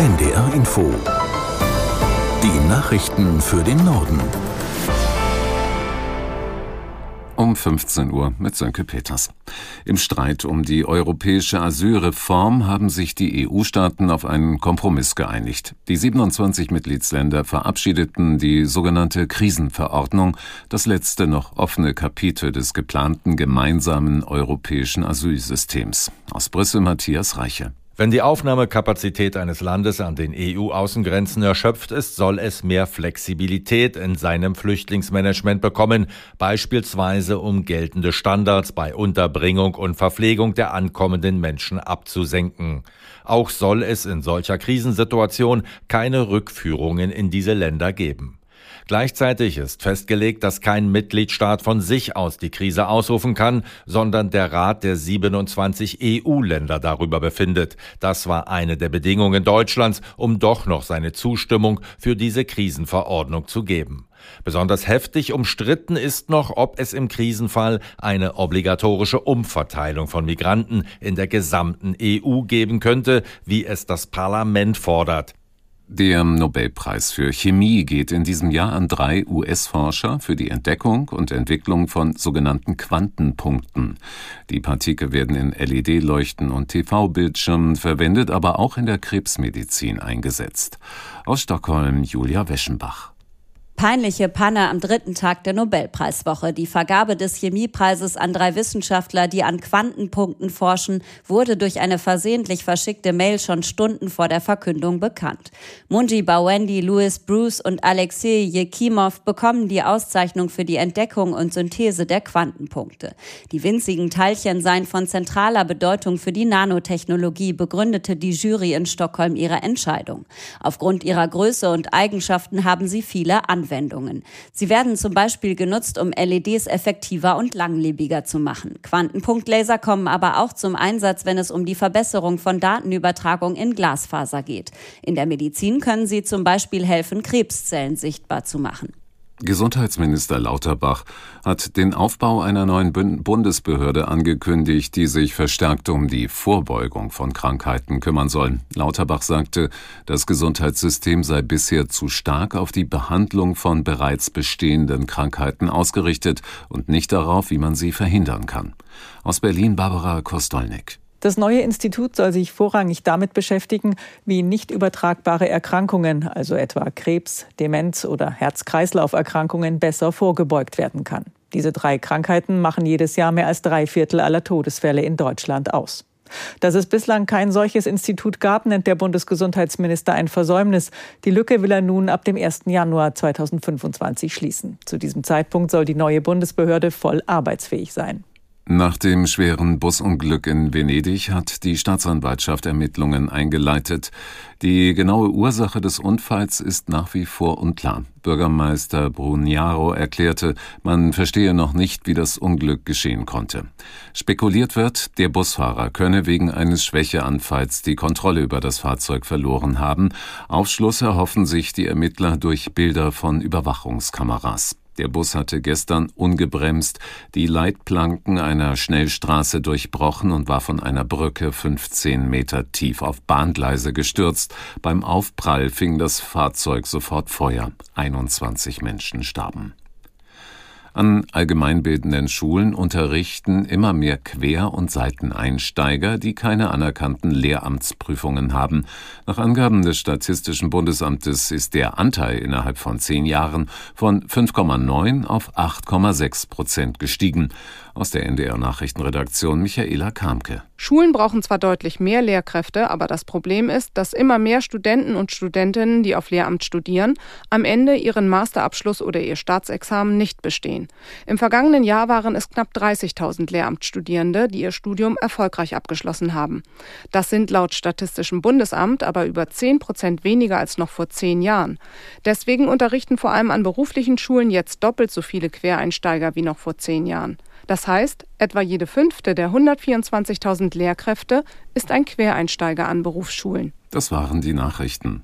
NDR Info. Die Nachrichten für den Norden. Um 15 Uhr mit Sönke Peters. Im Streit um die europäische Asylreform haben sich die EU-Staaten auf einen Kompromiss geeinigt. Die 27 Mitgliedsländer verabschiedeten die sogenannte Krisenverordnung, das letzte noch offene Kapitel des geplanten gemeinsamen europäischen Asylsystems. Aus Brüssel Matthias Reiche. Wenn die Aufnahmekapazität eines Landes an den EU-Außengrenzen erschöpft ist, soll es mehr Flexibilität in seinem Flüchtlingsmanagement bekommen, beispielsweise um geltende Standards bei Unterbringung und Verpflegung der ankommenden Menschen abzusenken. Auch soll es in solcher Krisensituation keine Rückführungen in diese Länder geben. Gleichzeitig ist festgelegt, dass kein Mitgliedstaat von sich aus die Krise ausrufen kann, sondern der Rat der 27 EU-Länder darüber befindet. Das war eine der Bedingungen Deutschlands, um doch noch seine Zustimmung für diese Krisenverordnung zu geben. Besonders heftig umstritten ist noch, ob es im Krisenfall eine obligatorische Umverteilung von Migranten in der gesamten EU geben könnte, wie es das Parlament fordert. Der Nobelpreis für Chemie geht in diesem Jahr an drei US-Forscher für die Entdeckung und Entwicklung von sogenannten Quantenpunkten. Die Partikel werden in LED-Leuchten und TV-Bildschirmen verwendet, aber auch in der Krebsmedizin eingesetzt. Aus Stockholm Julia Weschenbach. Peinliche Panne am dritten Tag der Nobelpreiswoche. Die Vergabe des Chemiepreises an drei Wissenschaftler, die an Quantenpunkten forschen, wurde durch eine versehentlich verschickte Mail schon Stunden vor der Verkündung bekannt. Munji Bawendi, Louis Bruce und Alexei Jekimov bekommen die Auszeichnung für die Entdeckung und Synthese der Quantenpunkte. Die winzigen Teilchen seien von zentraler Bedeutung für die Nanotechnologie, begründete die Jury in Stockholm ihre Entscheidung. Aufgrund ihrer Größe und Eigenschaften haben sie viele Anwendungen. Anwendungen. Sie werden zum Beispiel genutzt, um LEDs effektiver und langlebiger zu machen. Quantenpunktlaser kommen aber auch zum Einsatz, wenn es um die Verbesserung von Datenübertragung in Glasfaser geht. In der Medizin können sie zum Beispiel helfen, Krebszellen sichtbar zu machen. Gesundheitsminister Lauterbach hat den Aufbau einer neuen Bundesbehörde angekündigt, die sich verstärkt um die Vorbeugung von Krankheiten kümmern soll. Lauterbach sagte, das Gesundheitssystem sei bisher zu stark auf die Behandlung von bereits bestehenden Krankheiten ausgerichtet und nicht darauf, wie man sie verhindern kann. Aus Berlin Barbara Kostolnik. Das neue Institut soll sich vorrangig damit beschäftigen, wie nicht übertragbare Erkrankungen, also etwa Krebs, Demenz oder Herz-Kreislauf-Erkrankungen, besser vorgebeugt werden kann. Diese drei Krankheiten machen jedes Jahr mehr als drei Viertel aller Todesfälle in Deutschland aus. Dass es bislang kein solches Institut gab, nennt der Bundesgesundheitsminister ein Versäumnis. Die Lücke will er nun ab dem 1. Januar 2025 schließen. Zu diesem Zeitpunkt soll die neue Bundesbehörde voll arbeitsfähig sein. Nach dem schweren Busunglück in Venedig hat die Staatsanwaltschaft Ermittlungen eingeleitet. Die genaue Ursache des Unfalls ist nach wie vor unklar. Bürgermeister Brugnaro erklärte, man verstehe noch nicht, wie das Unglück geschehen konnte. Spekuliert wird, der Busfahrer könne wegen eines Schwächeanfalls die Kontrolle über das Fahrzeug verloren haben. Aufschluss erhoffen sich die Ermittler durch Bilder von Überwachungskameras. Der Bus hatte gestern ungebremst die Leitplanken einer Schnellstraße durchbrochen und war von einer Brücke 15 Meter tief auf Bahngleise gestürzt. Beim Aufprall fing das Fahrzeug sofort Feuer. 21 Menschen starben. An allgemeinbildenden Schulen unterrichten immer mehr Quer- und Seiteneinsteiger, die keine anerkannten Lehramtsprüfungen haben. Nach Angaben des Statistischen Bundesamtes ist der Anteil innerhalb von zehn Jahren von 5,9 auf 8,6 Prozent gestiegen. Aus der NDR Nachrichtenredaktion Michaela Kamke. Schulen brauchen zwar deutlich mehr Lehrkräfte, aber das Problem ist, dass immer mehr Studenten und Studentinnen, die auf Lehramt studieren, am Ende ihren Masterabschluss oder ihr Staatsexamen nicht bestehen. Im vergangenen Jahr waren es knapp 30.000 Lehramtsstudierende, die ihr Studium erfolgreich abgeschlossen haben. Das sind laut Statistischem Bundesamt aber über 10 Prozent weniger als noch vor zehn Jahren. Deswegen unterrichten vor allem an beruflichen Schulen jetzt doppelt so viele Quereinsteiger wie noch vor zehn Jahren. Das heißt, etwa jede fünfte der 124.000 Lehrkräfte ist ein Quereinsteiger an Berufsschulen. Das waren die Nachrichten.